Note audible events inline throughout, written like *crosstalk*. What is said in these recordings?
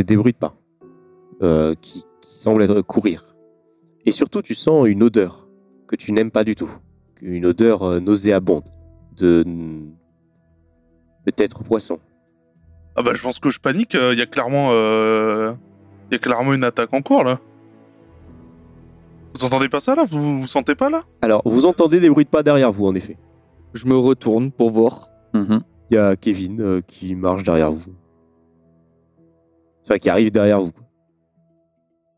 c'est des bruits de pas euh, qui, qui semblent être courir. Et surtout, tu sens une odeur que tu n'aimes pas du tout. Une odeur euh, nauséabonde de peut-être poisson. Ah bah je pense que je panique, il y a clairement... euh, Il y a clairement une attaque en cours là. Vous entendez pas ça là? Vous, vous sentez pas là? Alors, vous entendez des bruits de pas derrière vous, en effet. Je me retourne pour voir. Mhm. Il y a Kevin euh, qui marche derrière vous. Enfin, qui arrive derrière vous.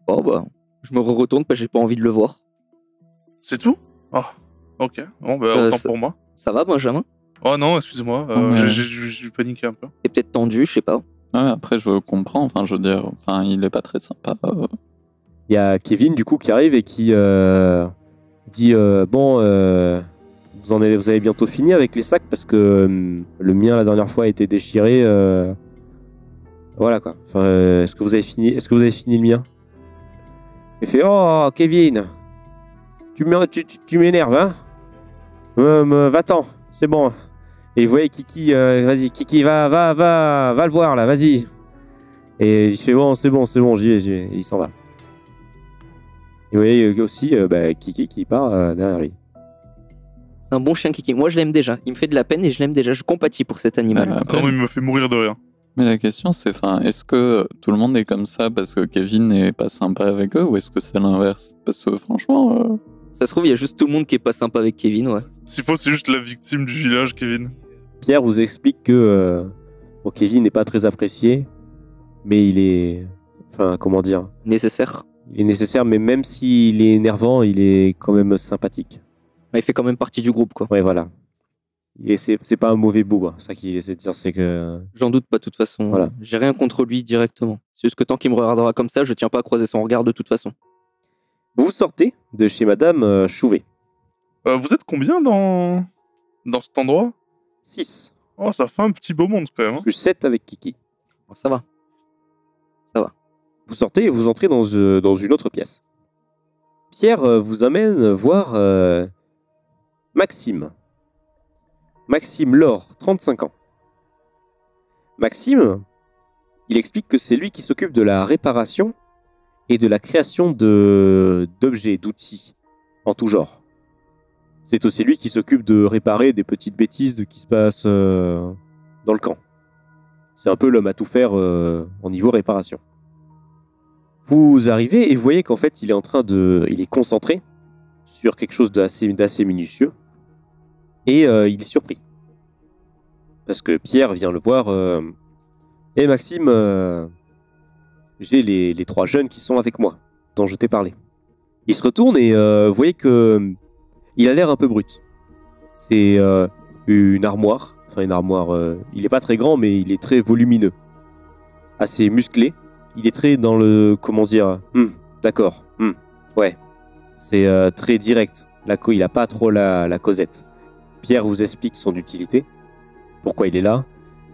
Bon bah, je me retourne parce que j'ai pas envie de le voir. C'est tout? Ah, ok. Bon bah Euh, autant ça- pour moi. Ça va, Benjamin? Oh non, excuse-moi, euh, Non, mais- j'ai- j'ai j'ai paniqué un peu. T'es peut-être tendu, je sais pas. Ouais, après, je comprends. Enfin, je veux dire, enfin, il est pas très sympa. euh. Il y a Kevin, du coup, qui arrive et qui euh, dit euh, Bon, euh, vous, en avez, vous avez bientôt fini avec les sacs parce que euh, le mien, la dernière fois, a été déchiré. euh, voilà quoi. Enfin, euh, est-ce que vous avez fini Est-ce que vous avez fini le mien? Il fait Oh, Kevin Tu m'é- tu- tu- tu m'énerves, hein? Euh, me- Va-t'en, c'est bon. Et vous voyez Kiki, euh, vas-y, Kiki, va, va, va, va le voir là, vas-y. Et il fait Bon, c'est bon, c'est bon, j'y vais, j'y vais. Et il s'en va. Et vous voyez euh, aussi euh, bah, Kiki qui part euh, derrière lui. C'est un bon chien Kiki. Moi, je l'aime déjà. Il me fait de la peine et je l'aime déjà. Je compatis pour cet animal. Euh, après, il me fait mourir de rire. Mais la question, c'est, enfin, est-ce que tout le monde est comme ça parce que Kevin n'est pas sympa avec eux ou est-ce que c'est l'inverse? Parce que franchement, euh, Ça se trouve, il y a juste tout le monde qui est pas sympa avec Kevin, ouais. S'il faut, c'est juste la victime du village, Kevin. Pierre vous explique que euh, bon, Kevin n'est pas très apprécié, mais il est. Enfin, comment dire? Nécessaire. Il est nécessaire, mais même s'il est énervant, il est quand même sympathique. Bah, il fait quand même partie du groupe, quoi. Ouais, voilà. Et c'est c'est pas un mauvais bout, quoi. Ça qu'il essaie de dire, c'est que. J'en doute pas, de toute façon. Voilà. J'ai rien contre lui directement. C'est juste que tant qu'il me regardera comme ça, je tiens pas à croiser son regard de toute façon. Vous sortez de chez Madame euh, Chouvet. Euh, vous êtes combien dans... dans cet endroit? 6. Oh, ça fait un petit beau monde quand même. hein. Plus 7 avec Kiki. Bon, ça va. Ça va. Vous sortez et vous entrez dans, euh, dans une autre pièce. Pierre euh, vous amène voir euh, Maxime. Maxime Laure, 35 ans. Maxime, il explique que c'est lui qui s'occupe de la réparation et de la création d'objets, d'outils en tout genre. C'est aussi lui qui s'occupe de réparer des petites bêtises qui se passent euh, dans le camp. C'est un peu l'homme à tout faire euh, en niveau réparation. Vous arrivez et vous voyez qu'en fait, il est en train de. Il est concentré sur quelque chose d'assez minutieux. Et euh, il est surpris. Parce que Pierre vient le voir. euh, Et Maxime, euh, j'ai les, trois jeunes qui sont avec moi, dont je t'ai parlé. Il se retourne et euh, vous voyez que. euh, Il a l'air un peu brut. C'est euh, une armoire. Enfin, une armoire. euh, il est pas très grand, mais il est très volumineux. Assez musclé il est très dans le comment dire Hmm, d'accord hmm, ouais c'est euh, très direct il a pas trop la, la causette Pierre vous explique son utilité pourquoi il est là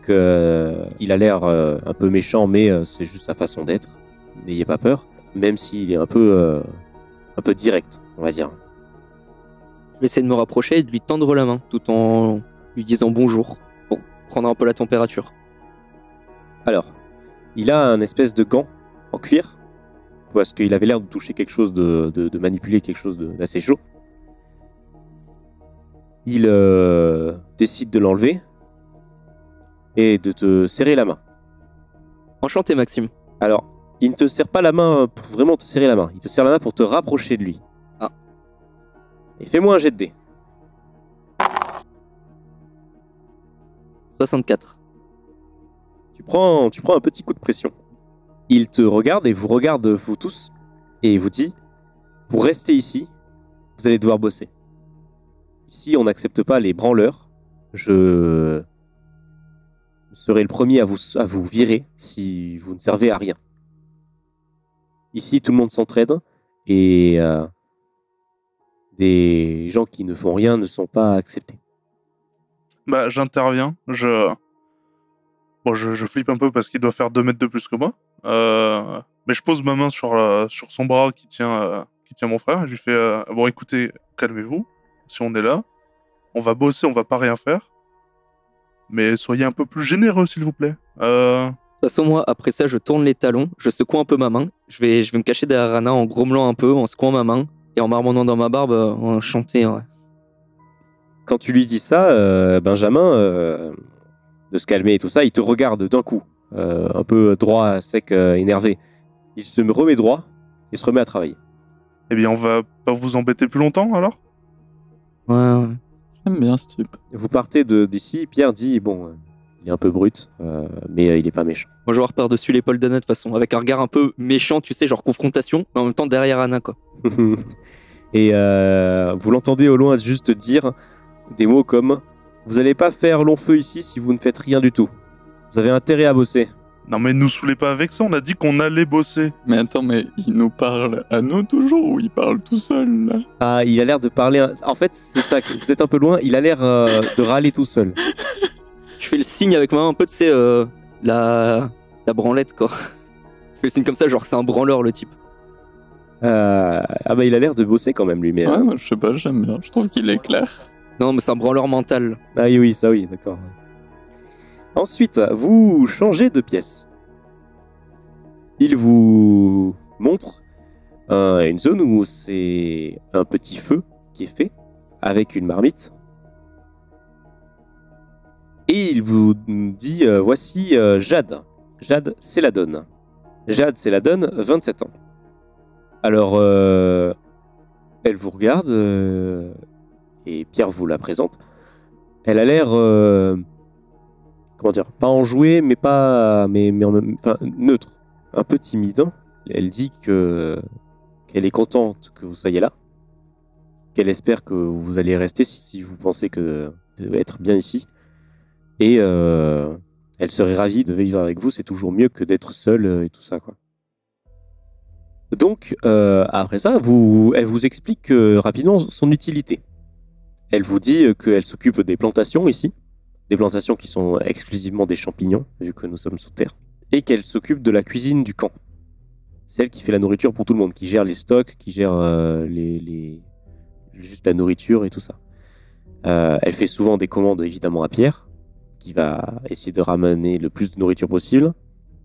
que euh, a l'air euh, un peu méchant mais euh, c'est juste sa façon d'être n'ayez pas peur même s'il est un peu un peu direct on va dire Je vais essayer de me rapprocher et de lui tendre la main tout en lui disant bonjour pour prendre un peu la température. Alors, il a un espèce de gant en cuir, parce qu'il avait l'air de toucher quelque chose, de, de- de manipuler quelque chose d'assez chaud. Il euh, décide de l'enlever et de te serrer la main. Enchanté, Maxime. Alors, il ne te serre pas la main pour vraiment te serrer la main, il te serre la main pour te rapprocher de lui. Ah. Et fais-moi un jet de dés. 64. Tu prends, tu prends un petit coup de pression. Il te regarde et vous regarde vous tous et il vous dit pour rester ici, vous allez devoir bosser. Ici, on n'accepte pas les branleurs. Je serai le premier à vous, à vous virer si vous ne servez à rien. Ici, tout le monde s'entraide et euh, des gens qui ne font rien ne sont pas acceptés. Bah, j'interviens. Je... Bon, je, je flippe un peu parce qu'il doit faire 2 mètres de plus que moi. Euh, Mais je pose ma main sur, sur son bras qui tient, euh, qui tient mon frère. Et je lui fais euh, Bon, écoutez, calmez-vous. Si on est là, on va bosser, on va pas rien faire. Mais soyez un peu plus généreux, s'il vous plaît. Euh, De toute façon, moi, après ça, je tourne les talons, je secoue un peu ma main. Je vais, je vais me cacher derrière Anna en grommelant un peu, en secouant ma main et en marmonnant dans ma barbe, euh, en chantant. ouais. Quand tu lui dis ça, euh, Benjamin, euh, de se calmer et tout ça, il te regarde d'un coup, euh, un peu droit, sec, euh, énervé. Il se remet droit et se remet à travailler. Eh bien, on va pas vous embêter plus longtemps alors? Ouais, ouais. J'aime bien ce type. Vous partez de- d'ici, Pierre dit, bon, euh, il est un peu brut, euh, mais euh, il est pas méchant. Moi, je vais voir par-dessus l'épaule d'Anna de toute façon, avec un regard un peu méchant, tu sais, genre confrontation, mais en même temps derrière Anna, quoi. *laughs* et euh, vous l'entendez au loin juste dire des mots comme Vous allez pas faire long feu ici si vous ne faites rien du tout. Vous avez intérêt à bosser. Non mais nous saoulez pas avec ça, on a dit qu'on allait bosser. Mais attends, mais il nous parle à nous toujours ou il parle tout seul là? Ah, il a l'air de parler. En fait, c'est ça, que vous êtes un peu loin. Il a l'air euh, de râler tout seul. *laughs* Je fais le signe avec ma main un peu, tu sais, euh, la... la branlette, quoi. Je fais le signe comme ça, genre c'est un branleur, le type. Euh, Ah, bah, il a l'air de bosser quand même, lui. Mais, Ouais, moi je sais pas, j'aime bien. Je trouve qu'il est clair. Non, mais c'est un branleur mental. Ah, oui, oui, ça, oui, d'accord. Ensuite, vous changez de pièce. Il vous montre une zone où c'est un petit feu qui est fait avec une marmite. Et il vous dit euh, voici euh, Jade. Jade, c'est la donne. Jade, c'est la donne, 27 ans. Alors, euh, elle vous regarde et Pierre vous la présente. Elle a l'air, comment dire, pas enjouée, mais pas, mais, enfin neutre, un peu timide. Elle dit que qu'elle est contente que vous soyez là, qu'elle espère que vous allez rester si, vous pensez que être bien ici, et euh, elle serait ravie de vivre avec vous. C'est toujours mieux que d'être seule euh, et tout ça, quoi. Donc euh, après ça, elle vous explique rapidement son utilité. Elle vous dit qu'elle s'occupe des plantations ici, des plantations qui sont exclusivement des champignons, vu que nous sommes sous terre, et qu'elle s'occupe de la cuisine du camp. C'est elle qui fait la nourriture pour tout le monde, qui gère les stocks, qui gère euh, juste la nourriture et tout ça. Euh, elle fait souvent des commandes évidemment à Pierre, qui va essayer de ramener le plus de nourriture possible,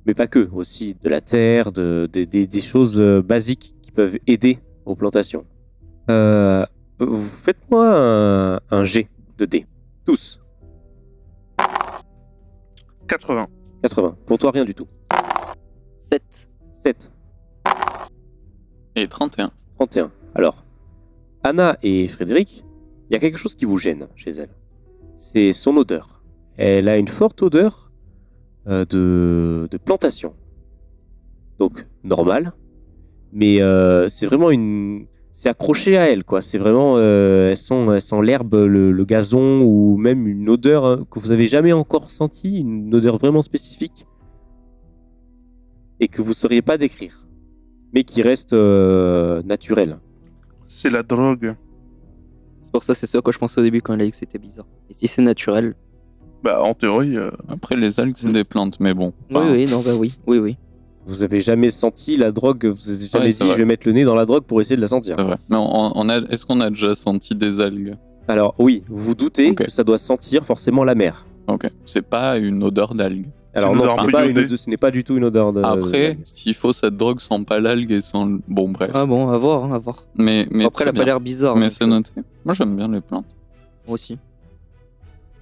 mais pas que, aussi de la terre, de, de- des- choses euh, basiques qui peuvent aider aux plantations. Faites-moi un, un G de dés. Tous. 80. 80. Pour toi, rien du tout. 7. 7. Et 31. 31. Alors, Anna et Frédéric, il y a quelque chose qui vous gêne chez elle. C'est son odeur. Elle a une forte odeur euh, de, de plantation. Donc, normal. Mais euh, c'est vraiment une. C'est accroché à elle, quoi. C'est vraiment. euh, elles sent, elles sent l'herbe, le, le gazon, ou même une odeur hein, que vous avez jamais encore sentie, une odeur vraiment spécifique. Et que vous ne sauriez pas décrire. Mais qui reste euh, naturelle. C'est la drogue. C'est pour ça, c'est ce à quoi je pensais au début quand elle a dit que c'était bizarre. Et si c'est naturel? Bah en théorie, euh, Après, les algues, c'est des plantes, mais bon. Enfin, Oui, oui, non, bah oui, oui, oui. Vous avez jamais senti la drogue, vous avez jamais Ouais, dit c'est vrai. je vais mettre le nez dans la drogue pour essayer de la sentir. C'est vrai. Mais on, on a, est-ce qu'on a déjà senti des algues? Alors oui, vous vous doutez que ça doit sentir forcément la mer. Ok. C'est pas une odeur d'algue. Alors non, odeur ce un n'est peu pas, une ce n'est pas du tout une odeur de. Après, s'il faut, cette drogue sent pas l'algue et sent. le- Bon, bref. Ah bon, à voir, hein, à voir. Mais, mais Après, elle a pas l'air bizarre. Mais donc, c'est euh, noté. Moi, j'aime bien les plantes. Moi aussi.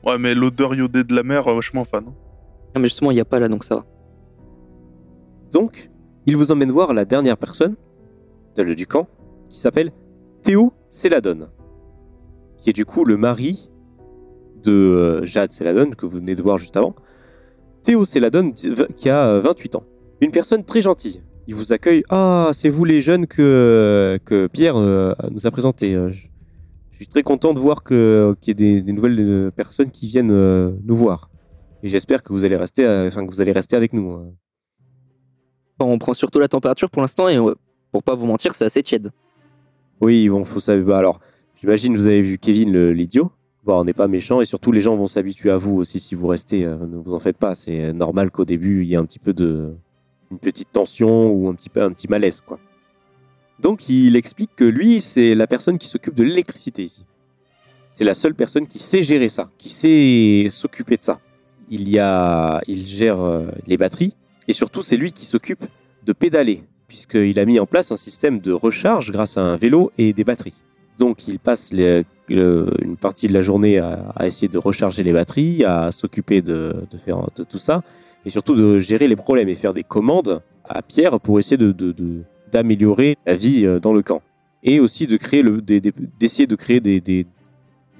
ouais, mais l'odeur iodée de la mer, euh, je suis moins fan. hein. Non, mais justement, il n'y a pas là, donc ça va. Donc, il vous emmène voir la dernière personne de, du camp qui s'appelle Théo Céladone, qui est du coup le mari de euh, Jade Céladone que vous venez de voir juste avant. Théo v- qui a euh, 28 ans. Une personne très gentille. Il vous accueille. Ah, c'est vous les jeunes que, Pierre euh, nous a présentés. Euh, Je, suis très content de voir qu'il y ait des, nouvelles euh, personnes qui viennent euh, nous voir. Et j'espère que vous allez rester, euh, que vous allez rester avec nous. On prend surtout la température pour l'instant et euh, pour pas vous mentir, c'est assez tiède. Oui, bon, faut savoir. bah, alors, j'imagine vous avez vu Kevin l'idiot. Bon, on n'est pas méchant et surtout les gens vont s'habituer à vous aussi si vous restez. euh, ne vous en faites pas. C'est normal qu'au début il y ait un petit peu de, une petite tension ou un petit peu un petit malaise, quoi. Donc il explique que lui c'est la personne qui s'occupe de l'électricité ici. C'est la seule personne qui sait gérer ça, qui sait s'occuper de ça. Il y a, il gère euh, les batteries Et surtout, c'est lui qui s'occupe de pédaler, puisqu'il a mis en place un système de recharge grâce à un vélo et des batteries. Donc il passe une partie de la journée à, essayer de recharger les batteries, à s'occuper de, faire de tout ça, et surtout de gérer les problèmes et faire des commandes à Pierre pour essayer d'améliorer la vie euh, dans le camp. Et aussi de créer d'essayer de créer des, des-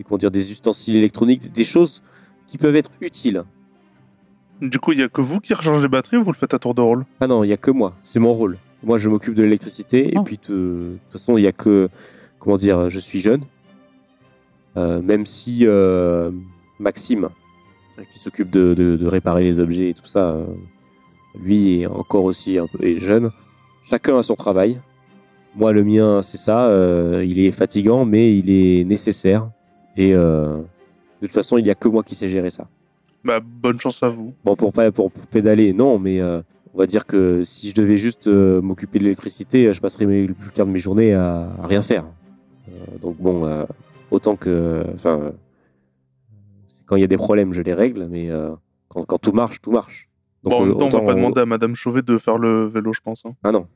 comment dire, des ustensiles électroniques, des choses qui peuvent être utiles. Du coup, il y a que vous qui rechargez les batteries ou vous le faites à tour de rôle? Ah non, il y a que moi, c'est mon rôle. Moi, je m'occupe de l'électricité, et Ah. puis de, de toute façon, il y a que, comment dire, je suis jeune. Euh, même si euh, Maxime, euh, qui s'occupe de, de- de réparer les objets et tout ça, euh, lui est encore aussi un peu est jeune. Chacun a son travail. Moi, le mien, c'est ça. euh, il est fatigant, mais il est nécessaire. Et euh, de toute façon, il n'y a que moi qui sais gérer ça. Bah, bonne chance à vous. Bon, pour, pas, pour, pour pédaler, non, mais euh, on va dire que si je devais juste euh, m'occuper de l'électricité, je passerais mes- le plus clair de mes journées à, à rien faire. Euh, donc bon, euh, autant que... Enfin, euh, c'est quand il y a des problèmes, je les règle, mais euh, quand, quand tout marche, tout marche. Donc, bon, en même temps, on va pas demander à Madame Chauvet de faire le vélo, je pense. hein. Ah non.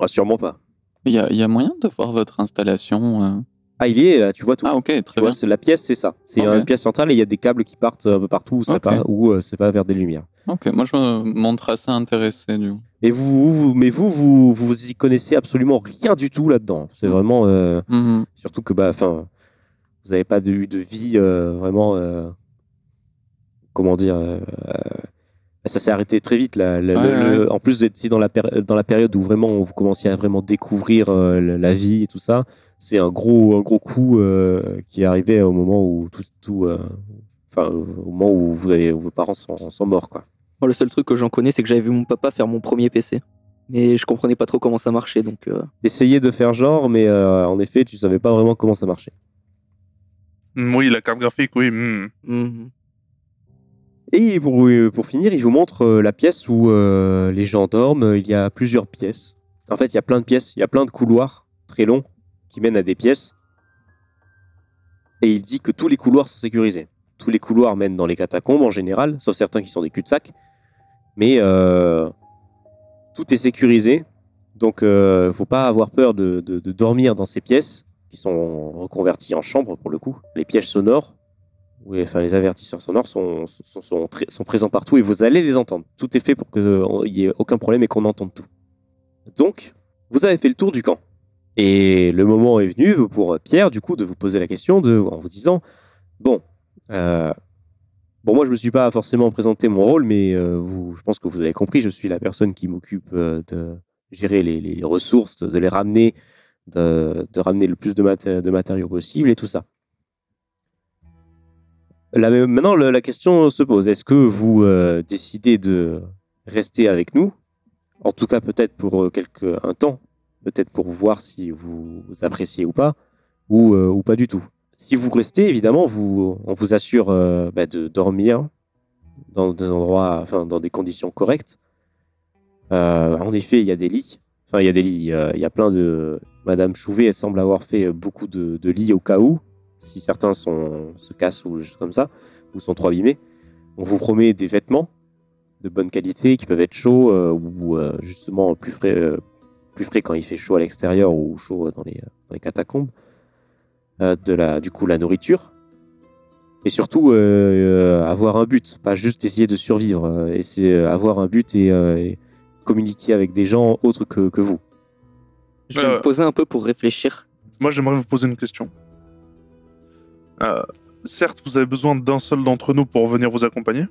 Ah, sûrement pas. Il y y a moyen de voir votre installation euh? Ah, il y est, là, tu vois tout. Ah, ok, très bien. la pièce, c'est ça. C'est une pièce centrale et il y a des câbles qui partent un peu partout où ça Ok. part, où euh, ça va vers des lumières. Ok, moi je me montre assez intéressé du coup. Et vous, vous- mais vous, vous, vous y connaissez absolument rien du tout là-dedans. C'est Mm. vraiment, euh, Mhm. surtout que, bah, enfin, vous n'avez pas eu de vie euh, vraiment, comment dire, ça s'est arrêté très vite. Là. Le- Ouais, le- ouais. En plus d'être dans la, péri- dans la période où vraiment vous commenciez à vraiment découvrir euh, la vie et tout ça, c'est un gros, un gros coup euh, qui est arrivé au moment où tout, tout euh, enfin, au moment où vous avez, vos parents sont, sont morts, quoi. Moi, le seul truc que j'en connais, c'est que j'avais vu mon papa faire mon premier PC. Mais je comprenais pas trop comment ça marchait, donc. euh, Essayer de faire genre, mais euh, en effet, tu savais pas vraiment comment ça marchait. Hmm, oui, la carte graphique, oui. hmm. Et pour, euh, pour finir, il vous montre euh, la pièce où euh, les gens dorment. Il y a plusieurs pièces. En fait, il y a plein de pièces. Il y a plein de couloirs très longs qui mènent à des pièces. Et il dit que tous les couloirs sont sécurisés. Tous les couloirs mènent dans les catacombes en général, sauf certains qui sont des cul-de-sac. Mais tout est sécurisé. Donc, il ne faut pas avoir peur de, de- de dormir dans ces pièces qui sont reconverties en chambres pour le coup. Les pièges sonores oui, enfin, les avertisseurs sonores sont, sont, sont, présents partout et vous allez les entendre. Tout est fait pour qu'il n'y ait aucun problème et qu'on entende tout. Donc, vous avez fait le tour du camp. Et le moment est venu pour Pierre, du coup, de vous poser la question en vous disant Bon, euh, bon moi, je ne me suis pas forcément présenté mon rôle, mais euh, vous, je pense que vous avez compris, je suis la personne qui m'occupe euh, de gérer les, ressources, de les ramener, de, ramener le plus de, maté- de matériaux possible et tout ça. Maintenant, la question se pose est-ce que vous euh, décidez de rester avec nous? En tout cas, peut-être pour euh, quelque, un temps, peut-être pour voir si vous, appréciez ou pas, ou, euh, pas du tout. Si vous restez, évidemment, on vous assure bah, de dormir dans des endroits, enfin, dans des conditions correctes. En effet, il y a des lits. Enfin, il y a des lits. Il y a plein de. Madame Chouvet, elle semble avoir fait beaucoup de lits au cas où si certains sont, se cassent ou comme ça, ou sont trop abîmés. On vous promet des vêtements de bonne qualité qui peuvent être chauds euh, ou euh, justement plus frais, euh, plus frais quand il fait chaud à l'extérieur ou chaud dans les, dans les catacombes. Euh, de la, du coup, la nourriture. Et surtout, euh, euh, avoir un but, pas juste essayer de survivre. euh, et c'est euh, avoir un but et, euh, et communiquer avec des gens autres que, que vous. Je vais Euh. me poser un peu pour réfléchir. Moi, j'aimerais vous poser une question. Euh, certes, vous avez besoin d'un seul d'entre nous pour venir vous accompagner,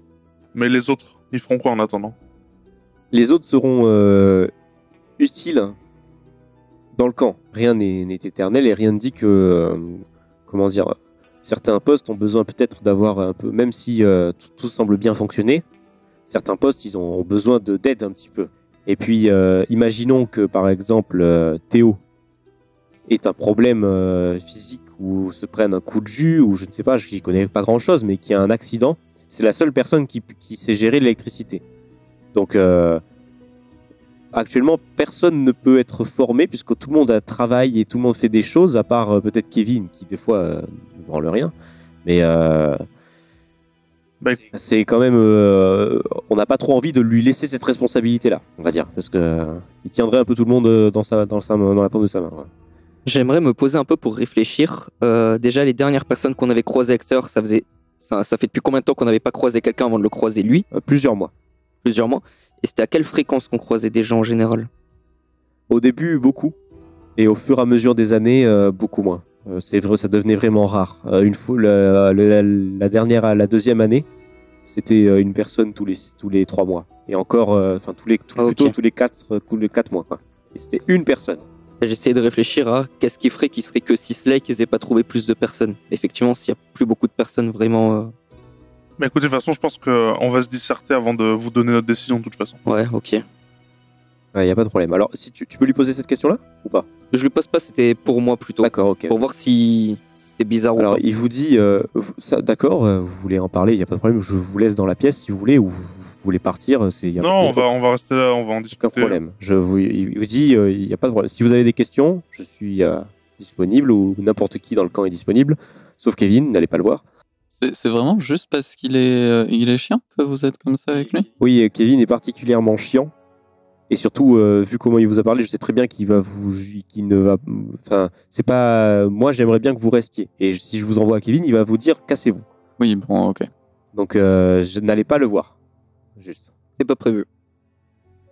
mais les autres, ils feront quoi en attendant? Les autres seront euh, utiles dans le camp. Rien n'est éternel et rien ne dit que, euh, comment dire, certains postes ont besoin peut-être d'avoir un peu, même si tout, semble bien fonctionner, certains postes, ils ont besoin de- d'aide un petit peu. Et puis, imaginons que, par exemple, Théo ait un problème physique ou se prenne un coup de jus, ou je ne sais pas, je n'y connais pas grand-chose, mais qui a un accident, c'est la seule personne qui, qui sait gérer l'électricité. Donc, euh, actuellement, personne ne peut être formé puisque tout le monde a travail et tout le monde fait des choses, à part euh, peut-être Kevin qui, des fois, euh, ne branle rien. Mais, euh, C'est quand même. on n'a pas trop envie de lui laisser cette responsabilité-là, on va dire. Parce que euh, il tiendrait un peu tout le monde dans, sa, dans, sa, main- dans la paume de sa main. ouais. J'aimerais me poser un peu pour réfléchir. Euh, déjà, les dernières personnes qu'on avait croisées l'extérieur, ça faisait. Ça, ça fait depuis combien de temps qu'on n'avait pas croisé quelqu'un avant de le croiser lui? Euh, plusieurs mois. Plusieurs mois. Et c'était à quelle fréquence qu'on croisait des gens en général? Au début, beaucoup. Et au fur et à mesure des années, euh, beaucoup moins. C'est vrai, ça devenait vraiment rare. Une fois, la, la- la dernière, la deuxième année, c'était une personne tous les, tous les trois mois. Et encore, enfin, tous les, Ah, plutôt tous les quatre, tous les quatre mois, quoi. Et c'était une personne. J'essayais de réfléchir à qu'est-ce qui ferait qu'il serait que Sisley qu'ils aient pas trouvé plus de personnes. Effectivement, s'il y a plus beaucoup de personnes vraiment. euh, Mais écoutez, de toute façon, je pense qu'on va se disserter avant de vous donner notre décision, de toute façon. Ouais, ok. Il n'y a pas de problème. Alors, si tu, tu peux lui poser cette question-là ou pas? Je lui pose pas, c'était pour moi plutôt. D'accord, ok. Pour voir si, si c'était bizarre Alors, ou pas. il vous dit, euh, d'accord, euh, vous voulez en parler, il n'y a pas de problème, je vous laisse dans la pièce si vous voulez, ou vous voulez partir, c'est y a- Non, on va, on va rester là, on va en discuter. aucun problème. Je vous, il vous dit, euh, il n'y a pas de problème. Si vous avez des questions, je suis euh, disponible, ou n'importe qui dans le camp est disponible, sauf Kevin, n'allez pas le voir. C'est c'est vraiment juste parce qu'il est, euh, il est chiant que vous êtes comme ça avec lui? Oui, euh, Kevin est particulièrement chiant. Et surtout, euh, vu comment il vous a parlé, je sais très bien qu'il va vous, qu'il ne va, enfin, c'est pas, moi j'aimerais bien que vous restiez. Et si je vous envoie à Kevin, il va vous dire cassez-vous. Oui, bon, ok. Donc, euh, je n'allez pas le voir. Juste. C'est pas prévu.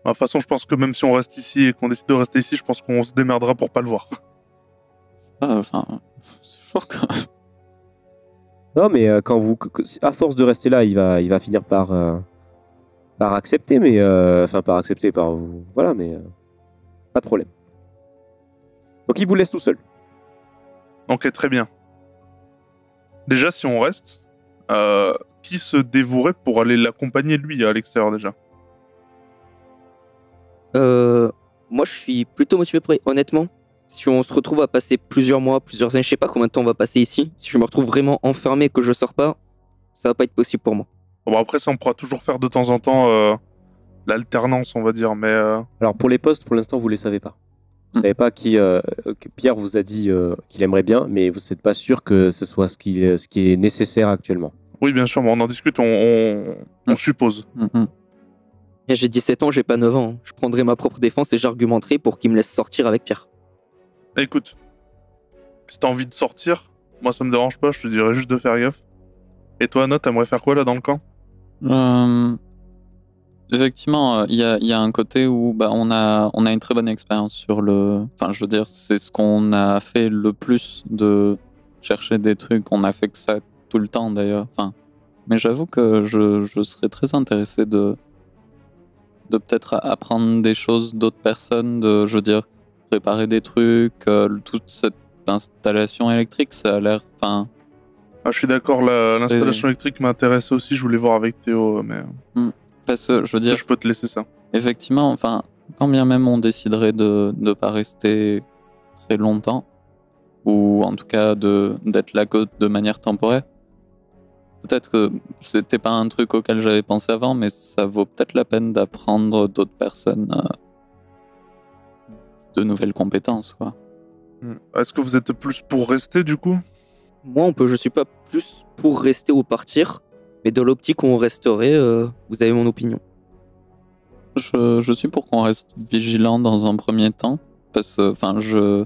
De toute façon, je pense que même si on reste ici et qu'on décide de rester ici, je pense qu'on se démerdera pour pas le voir. Ah, Enfin, c'est chaud quand même. Non, mais euh, quand vous, à force de rester là, il va, il va finir par, euh, par accepter, mais euh, enfin par accepter, par voilà, mais euh, pas de problème. Donc il vous laisse tout seul. Ok, très bien. Déjà, si on reste, euh, qui se dévouerait pour aller l'accompagner, lui, à l'extérieur déjà Euh, moi, je suis plutôt motivé pour. Honnêtement, si on se retrouve à passer plusieurs mois, plusieurs années, je sais pas combien de temps on va passer ici. Si je me retrouve vraiment enfermé et que je sors pas, ça va pas être possible pour moi. Bon, après, ça, on pourra toujours faire de temps en temps euh, l'alternance, on va dire, mais... euh, Alors pour les postes, pour l'instant, vous les savez pas. Vous savez pas qui euh, que Pierre vous a dit euh, qu'il aimerait bien, mais vous n'êtes pas sûr que ce soit ce qui, ce qui est nécessaire actuellement. Oui, bien sûr, mais on en discute, on, on, on Mm. suppose. Mhm. Et J'ai 17 ans, j'ai pas 9 ans. Je prendrai ma propre défense et j'argumenterai pour qu'il me laisse sortir avec Pierre. Écoute, si t'as envie de sortir, moi, ça me dérange pas, je te dirais juste de faire gaffe. Et toi, Anna, t'aimerais faire quoi, là, dans le camp? Euh, effectivement, euh, il y, a, il y a un côté où bah, on, a, on a une très bonne expérience sur le. Enfin, je veux dire, c'est ce qu'on a fait le plus de chercher des trucs. On a fait que ça tout le temps d'ailleurs. Enfin, mais j'avoue que je, je serais très intéressé de, de peut-être apprendre des choses d'autres personnes, de, je veux dire, préparer des trucs, euh, toute cette installation électrique, ça a l'air. Enfin, Ah, je suis d'accord, l'installation électrique m'intéressait aussi, je voulais voir avec Théo, mais parce que je veux dire, je peux te laisser ça. Effectivement, enfin, quand bien même on déciderait de ne pas rester très longtemps, ou en tout cas d'être là que de manière temporaire, peut-être que c'était pas un truc auquel j'avais pensé avant, mais ça vaut peut-être la peine d'apprendre d'autres personnes euh, de nouvelles compétences, quoi. Est-ce que vous êtes plus pour rester, du coup? Moi, on peut, je suis pas plus pour rester ou partir, mais dans l'optique où on resterait, euh, vous avez mon opinion. Je, je suis pour qu'on reste vigilant dans un premier temps, parce que, enfin, je.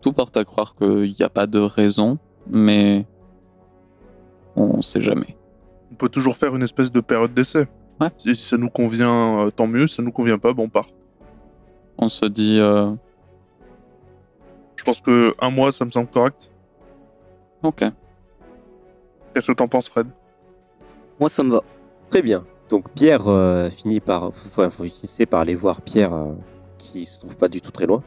Tout porte à croire qu'il n'y a pas de raison, mais. On sait jamais. On peut toujours faire une espèce de période d'essai. Ouais. Si, si ça nous convient, euh, tant mieux. Si ça nous convient pas, bon, on part. On se dit. euh, Je pense que un mois, ça me semble correct. Ok. Qu'est-ce que t'en penses, Fred? Moi, ça me va. Très bien. Donc Pierre euh, finit par, enfin, vous finissez par aller voir Pierre euh, qui se trouve pas du tout très loin.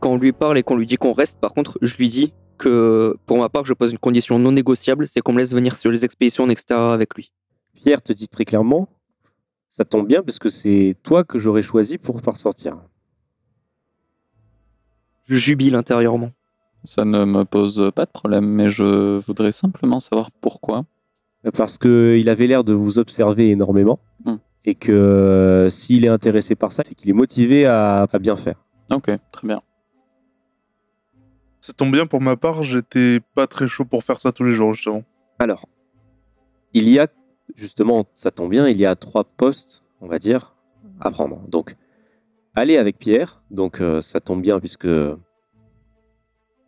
Quand on lui parle et qu'on lui dit qu'on reste, par contre, je lui dis que pour ma part, je pose une condition non négociable, c'est qu'on me laisse venir sur les expéditions en extérieur avec lui. Pierre te dit très clairement, ça tombe bien parce que c'est toi que j'aurais choisi pour par sortir. Je jubile intérieurement. Ça ne me pose pas de problème, mais je voudrais simplement savoir pourquoi. Parce que il avait l'air de vous observer énormément Hmm. et que euh, s'il est intéressé par ça, c'est qu'il est motivé à, à bien faire. Ok, très bien. Ça tombe bien pour ma part, j'étais pas très chaud pour faire ça tous les jours, justement. Alors, il y a justement, ça tombe bien, il y a trois postes, on va dire, à prendre. Donc, allez avec Pierre. Donc, euh, ça tombe bien puisque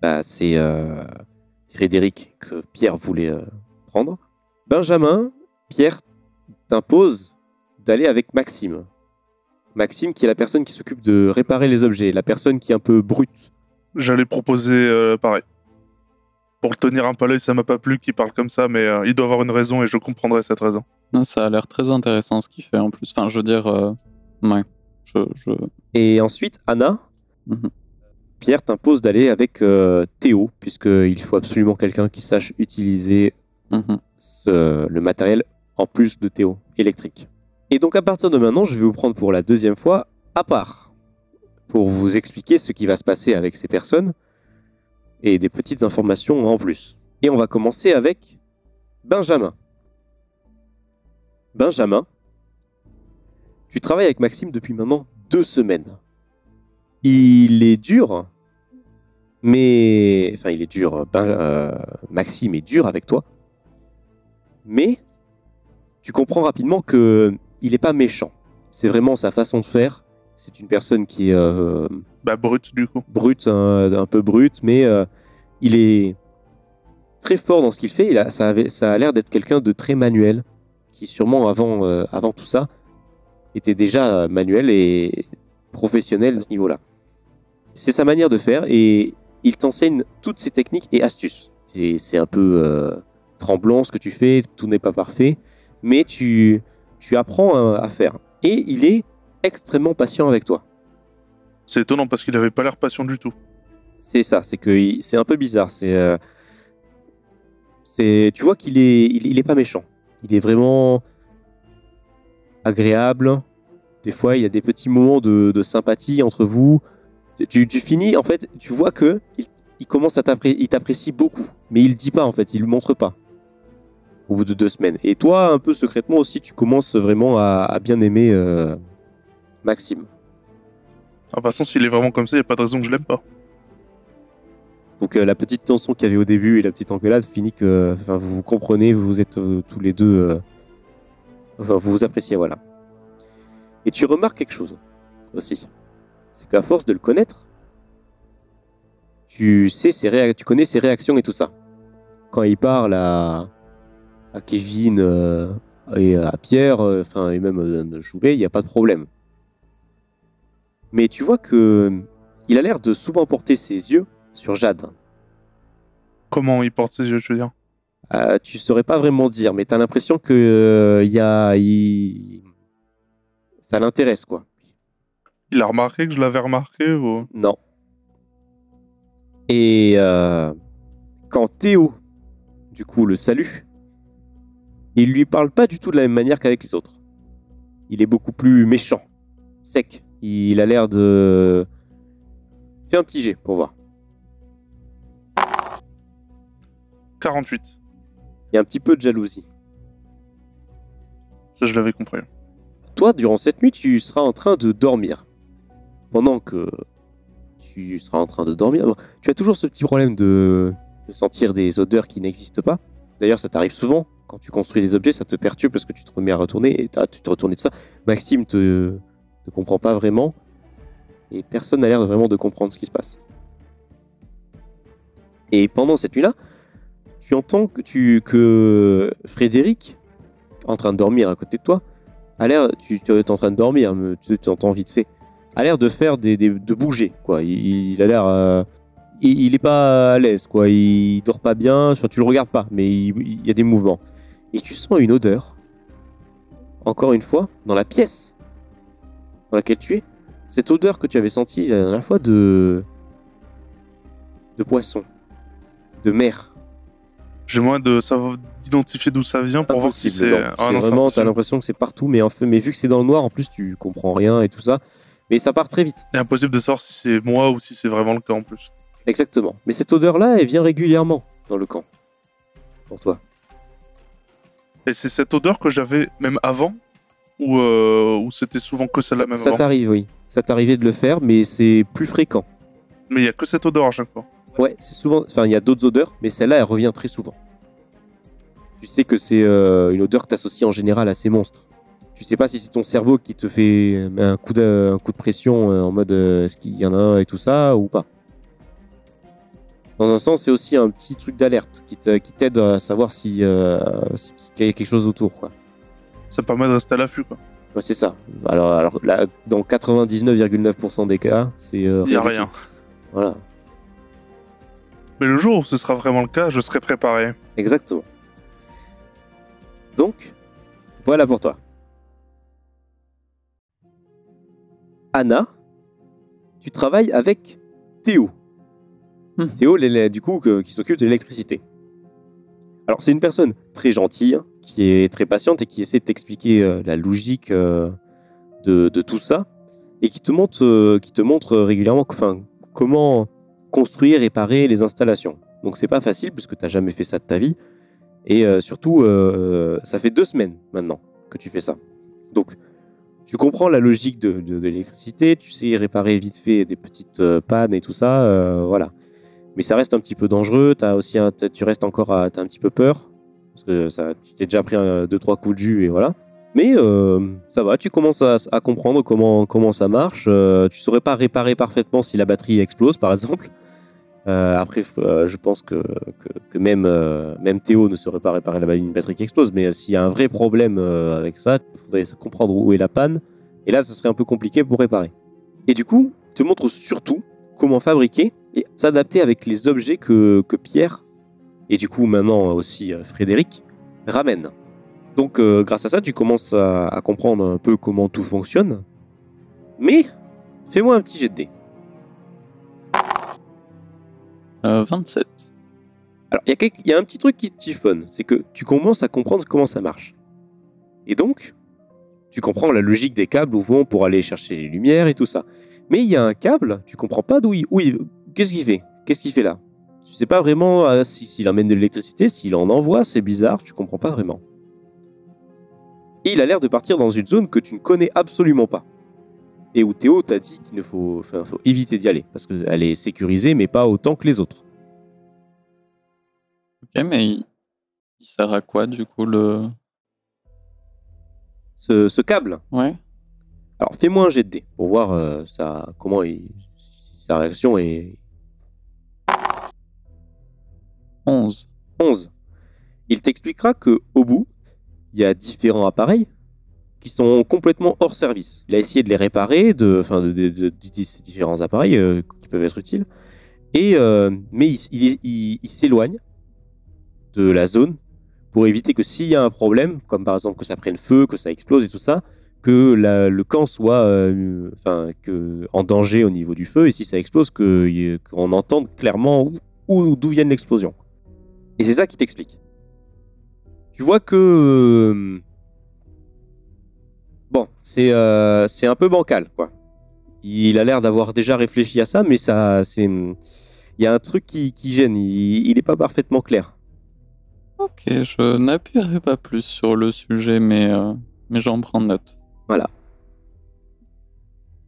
bah, c'est euh, Frédéric que Pierre voulait euh, prendre. Benjamin, Pierre t'impose d'aller avec Maxime. Maxime qui est la personne qui s'occupe de réparer les objets, la personne qui est un peu brute. J'allais proposer euh, pareil. Pour le tenir un peu à l'œil, ça m'a pas plu qu'il parle comme ça, mais euh, il doit avoir une raison et je comprendrai cette raison. Non, ça a l'air très intéressant ce qu'il fait en plus. Enfin, je veux dire, euh, ouais. Je, je... Et ensuite, Anna, Mhm. Pierre t'impose d'aller avec euh, Théo, puisqu'il faut absolument quelqu'un qui sache utiliser Mhm. ce- le matériel en plus de Théo, électrique. Et donc à partir de maintenant, je vais vous prendre pour la deuxième fois à part, pour vous expliquer ce qui va se passer avec ces personnes, et des petites informations en plus. Et on va commencer avec Benjamin. Benjamin, tu travailles avec Maxime depuis maintenant deux semaines. Il est dur, mais... Enfin, il est dur. Ben, euh, Maxime est dur avec toi. Mais tu comprends rapidement que il n'est pas méchant. C'est vraiment sa façon de faire. C'est une personne qui est euh, Bah, brut, du coup. brute, un, un peu brute, mais euh, il est très fort dans ce qu'il fait. Il a, ça, avait- ça a l'air d'être quelqu'un de très manuel, qui sûrement avant, euh, avant tout ça était déjà manuel et professionnel à ce niveau-là. C'est sa manière de faire et il t'enseigne toutes ses techniques et astuces. C'est c'est un peu euh, tremblant ce que tu fais, tout n'est pas parfait, mais tu, tu apprends à, à faire. Et il est extrêmement patient avec toi. C'est étonnant parce qu'il avait pas l'air patient du tout. C'est ça, c'est que c'est un peu bizarre. C'est, euh, c'est, tu vois qu'il est, il, il est pas méchant. Il est vraiment agréable. Des fois, il y a des petits moments de, de sympathie entre vous. Tu, tu finis, en fait, tu vois que il, il commence à t'appré- il t'apprécie beaucoup, mais il dit pas en fait, il le montre pas. Au bout de deux semaines. Et toi, un peu secrètement aussi, tu commences vraiment à, à bien aimer euh, Maxime. De toute façon, s'il est vraiment comme ça, il a pas de raison que je l'aime pas. Donc euh, la petite tension qu'il y avait au début et la petite engueulade finit que enfin, vous vous comprenez, vous êtes euh, tous les deux... euh, enfin, vous vous appréciez, voilà. Et tu remarques quelque chose aussi. C'est qu'à force de le connaître, tu sais ses réa- tu connais ses réactions et tout ça. Quand il parle à, à Kevin euh, et à Pierre, euh, enfin et même euh, Jouvet, il n'y a pas de problème. Mais tu vois que il a l'air de souvent porter ses yeux sur Jade. Comment il porte ses yeux, je veux dire? Euh, tu saurais pas vraiment dire, mais t'as l'impression que euh, y a, ça l'intéresse quoi. Il a remarqué que je l'avais remarqué ou... Non. Et euh, quand Théo, du coup, le salue, il lui parle pas du tout de la même manière qu'avec les autres. Il est beaucoup plus méchant, sec. Il a l'air de. Fais un petit jet pour voir. 48. Il y a un petit peu de jalousie. Ça, je l'avais compris. toi, durant cette nuit, tu seras en train de dormir. Pendant que tu seras en train de dormir, tu as toujours ce petit problème de, de sentir des odeurs qui n'existent pas. D'ailleurs, ça t'arrive souvent. Quand tu construis des objets, ça te perturbe parce que tu te remets à retourner et tu te retournes et tout ça. Maxime te, te comprend pas vraiment. Et personne n'a l'air vraiment de comprendre ce qui se passe. Et pendant cette nuit-là, tu entends que, tu, que Frédéric, en train de dormir à côté de toi, a l'air, tu, es en train de dormir, mais tu, tu entends vite fait, a l'air de faire des, des- de bouger, quoi. Il, a l'air, euh, il, il est pas à l'aise, quoi. Il, dort pas bien. Tu le regardes pas, mais il y a des mouvements. Et tu sens une odeur. Encore une fois, dans la pièce dans laquelle tu es, cette odeur que tu avais sentie la dernière fois de de poisson, de mer. J'ai moins de savoir d'identifier d'où ça vient pour voir si c'est. Ah vraiment, t'as l'impression que c'est partout, mais en fait, mais vu que c'est dans le noir, en plus, tu comprends rien et tout ça. Mais ça part très vite. C'est impossible de savoir si c'est moi ou si c'est vraiment le cas en plus. Exactement. Mais cette odeur-là, elle vient régulièrement dans le camp. Pour toi. Et c'est cette odeur que j'avais même avant Ou, euh, ou c'était souvent que celle-là même ça avant t'arrive, oui. Ça t'arrivait de le faire, mais c'est plus fréquent. Mais il y a que cette odeur à chaque fois. Ouais, c'est souvent. Enfin, il y a d'autres odeurs, mais celle-là, elle revient très souvent. Tu sais que c'est euh, une odeur que tu associes en général à ces monstres. Tu sais pas si c'est ton cerveau qui te fait un coup de, un coup de pression euh, en mode est-ce qu'il y en a un et tout ça ou pas. Dans un sens, c'est aussi un petit truc d'alerte qui t'aide à savoir si, si- qu'il y a quelque chose autour. Quoi. Ça permet de rester à l'affût, quoi. Ouais, c'est ça. Alors, alors là, dans 99,9% des cas, c'est euh, Il y a rien. Voilà, Mais le jour où ce sera vraiment le cas, je serai préparé. exactement. Donc, voilà pour toi. Anna, tu travailles avec Théo. Hmm. Théo, du coup, que- qui s'occupe de l'électricité. Alors, c'est une personne très gentille, qui est très patiente et qui essaie de t'expliquer euh, la logique euh, de, tout ça et qui te montre, euh, régulièrement comment construire, réparer les installations. Donc, c'est pas facile puisque tu n'as jamais fait ça de ta vie. Et surtout, ça fait deux semaines maintenant que tu fais ça. Donc, tu comprends la logique de, de- l'électricité, tu sais réparer vite fait des petites pannes et tout ça, voilà. Mais ça reste un petit peu dangereux, as aussi un- tu restes encore à, t'as un petit peu peur, parce que tu t'es déjà pris un, deux, trois coups de jus et voilà. Mais euh, ça va, tu commences à, comprendre comment, ça marche. euh, tu saurais pas réparer parfaitement si la batterie explose, par exemple. Euh, après, euh, je pense que, même, Théo ne saurait pas réparer une batterie qui explose, mais s'il y a un vrai problème avec ça, il faudrait comprendre où est la panne. Et là, ce serait un peu compliqué pour réparer. Et du coup, te montre surtout comment fabriquer et s'adapter avec les objets que, que Pierre, et du coup maintenant aussi euh, Frédéric, ramènent. Donc euh, grâce à ça, tu commences à, à comprendre un peu comment tout fonctionne. Mais, fais-moi un petit jet de dés. Euh, 27. Alors, il y, y a un petit truc qui te chiffonne, c'est que tu commences à comprendre comment ça marche. Et donc, tu comprends la logique des câbles où vont pour aller chercher les lumières et tout ça. Mais il y a un câble, tu comprends pas d'où il... Où il Qu'est-ce qu'il fait? Qu'est-ce qu'il fait là? Tu sais pas vraiment euh, si- s'il emmène de l'électricité, s'il en envoie, c'est bizarre, tu comprends pas vraiment. Et il a l'air de partir dans une zone que tu ne connais absolument pas. Et où Théo t'a dit qu'il ne faut, enfin, faut éviter d'y aller, parce qu'elle est sécurisée, mais pas autant que les autres. Ok, mais il, il sert à quoi du coup le. Ce, ce câble, Ouais. Alors, fais-moi un jet de dés pour voir euh, ça, comment il- sa réaction est 11. 11. Il t'expliquera que au bout, il y a différents appareils qui sont complètement hors service. Il a essayé de les réparer, de, enfin, de, de- de- d'utiliser ces différents appareils euh, qui peuvent être utiles. Et euh, mais il, il- il- il s'éloigne de la zone pour éviter que s'il y a un problème, comme par exemple que ça prenne feu, que ça explose et tout ça, que le camp soit euh, en danger au niveau du feu, et si ça explose, qu'on entende clairement où, où- d'où vient l'explosion. Et c'est ça qui t'explique. Tu vois que... euh, bon, c'est euh, c'est un peu bancal, quoi. Il a l'air d'avoir déjà réfléchi à ça, mais ça. Il y a un truc qui, gêne, il, il est pas parfaitement clair. Ok, je n'appuierai pas plus sur le sujet, mais j'en prends note.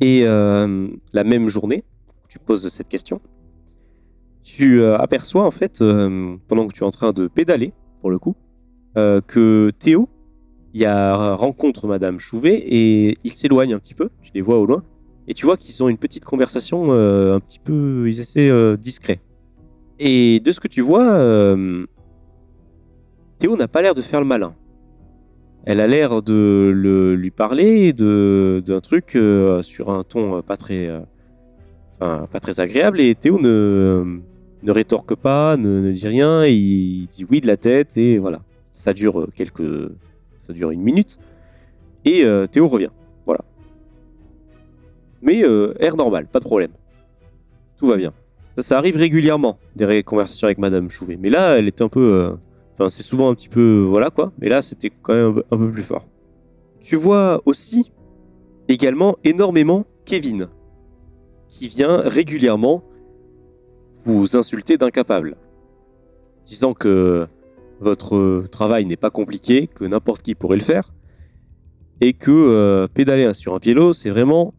Et euh, la même journée, tu poses cette question, tu euh, aperçois en fait, euh, pendant que tu es en train de pédaler, pour le coup, que Théo, y rencontre Madame Chouvet et il s'éloigne un petit peu, tu les vois au loin, et tu vois qu'ils ont une petite conversation un petit peu, ils essaient euh, discret. Et de ce que tu vois, Théo n'a pas l'air de faire le malin. Elle a l'air de lui parler d'un truc euh, sur un ton euh, pas très, euh, pas très agréable et Théo ne rétorque pas, ne, dit rien, il dit oui de la tête et voilà. Ça dure quelques, ça dure une minute et Théo revient, voilà. Mais air normal, pas de problème, tout va bien. Ça, ça arrive régulièrement des conversations avec Madame Chouvet, mais là elle est un peu Enfin, c'est souvent un petit peu. Voilà quoi. Mais là, c'était quand même un peu- plus fort. Tu vois aussi également énormément Kevin, qui vient régulièrement vous insulter d'incapable, disant que votre travail n'est pas compliqué, que n'importe qui pourrait le faire, et que euh, pédaler sur un piélo, c'est vraiment.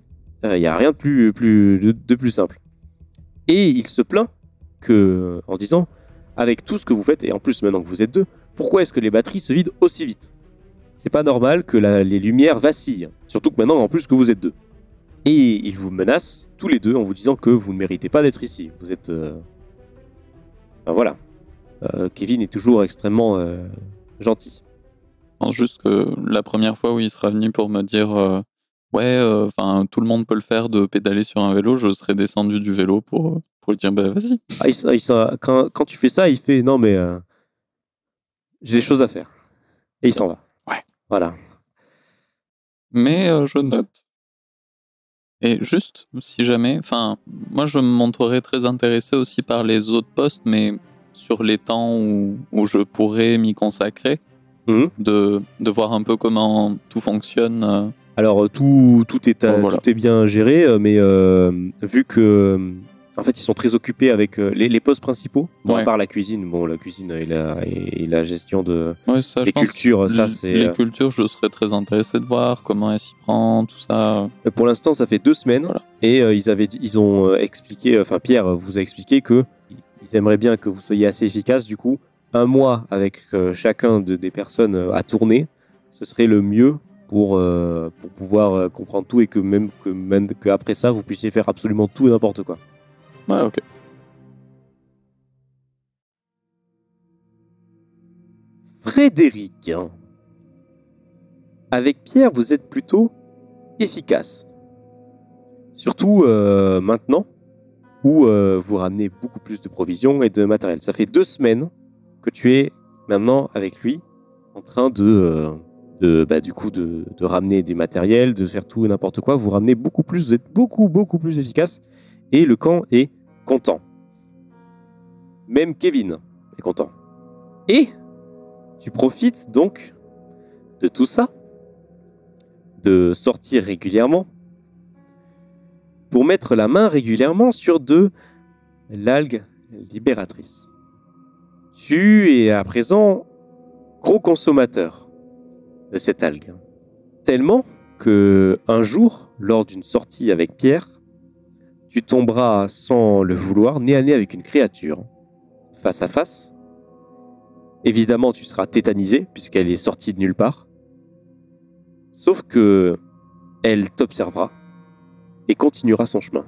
Il n'y a rien de plus, de plus simple. Et il se plaint que, en disant avec tout ce que vous faites, et en plus maintenant que vous êtes deux, pourquoi est-ce que les batteries se vident aussi vite? C'est pas normal que les lumières vacillent, surtout que maintenant en plus que vous êtes deux. Et ils vous menacent tous les deux en vous disant que vous ne méritez pas d'être ici. Vous êtes... euh, voilà. Euh, Kevin est toujours extrêmement euh, gentil. Je pense juste que la première fois où il sera venu pour me dire euh, ouais, enfin tout le monde peut le faire de pédaler sur un vélo, je serais descendu du vélo pour, euh, pour lui dire bah vas-y. Ah, il- il- ça- quand, quand tu fais ça, il fait non mais euh, j'ai des choses à faire. Et il s'en va. Ouais. Voilà. Mais euh, je note. Et juste, si jamais, enfin, moi je me montrerai très intéressé aussi par les autres postes, mais sur les temps où, où je pourrais m'y consacrer, Mhm. de, de voir un peu comment tout fonctionne. euh, Alors tout, tout, est, à- Bon, voilà. tout est bien géré, mais euh, vu que en fait ils sont très occupés avec euh, les, les postes principaux, bon, à part la cuisine, bon la cuisine et la, et la gestion de Ouais, ça, cultures, ça c'est. Les euh, cultures, je serais très intéressé de voir comment elle s'y prend, tout ça. Pour l'instant, ça fait deux semaines Voilà. et euh, ils avaient, ils ont euh, expliqué, enfin Pierre vous a expliqué que ils aimeraient bien que vous soyez assez efficace. Du coup, un mois avec euh, chacun de, des personnes euh, à tourner, ce serait le mieux pour euh, pour pouvoir euh, comprendre tout et que même que même que après ça, vous puissiez faire absolument tout et n'importe quoi. Ouais, ok. Frédéric, avec Pierre, vous êtes plutôt efficace. Surtout euh, maintenant où euh, vous ramenez beaucoup plus de provisions et de matériel. Ça fait deux semaines que tu es maintenant avec lui en train de, euh, bah, du coup de, de ramener des matériels, de faire tout et n'importe quoi. Vous ramenez beaucoup plus, vous êtes beaucoup beaucoup plus efficace et le camp est content. Même Kevin est content. Et tu profites donc de tout ça, de sortir régulièrement, pour mettre la main régulièrement sur de l'algue libératrice. Tu es à présent gros consommateur de cette algue. Tellement que un jour, lors d'une sortie avec Pierre, tu tomberas sans le vouloir nez à nez avec une créature, face à face. Évidemment, tu seras tétanisé puisqu'elle est sortie de nulle part. Sauf que elle t'observera et continuera son chemin.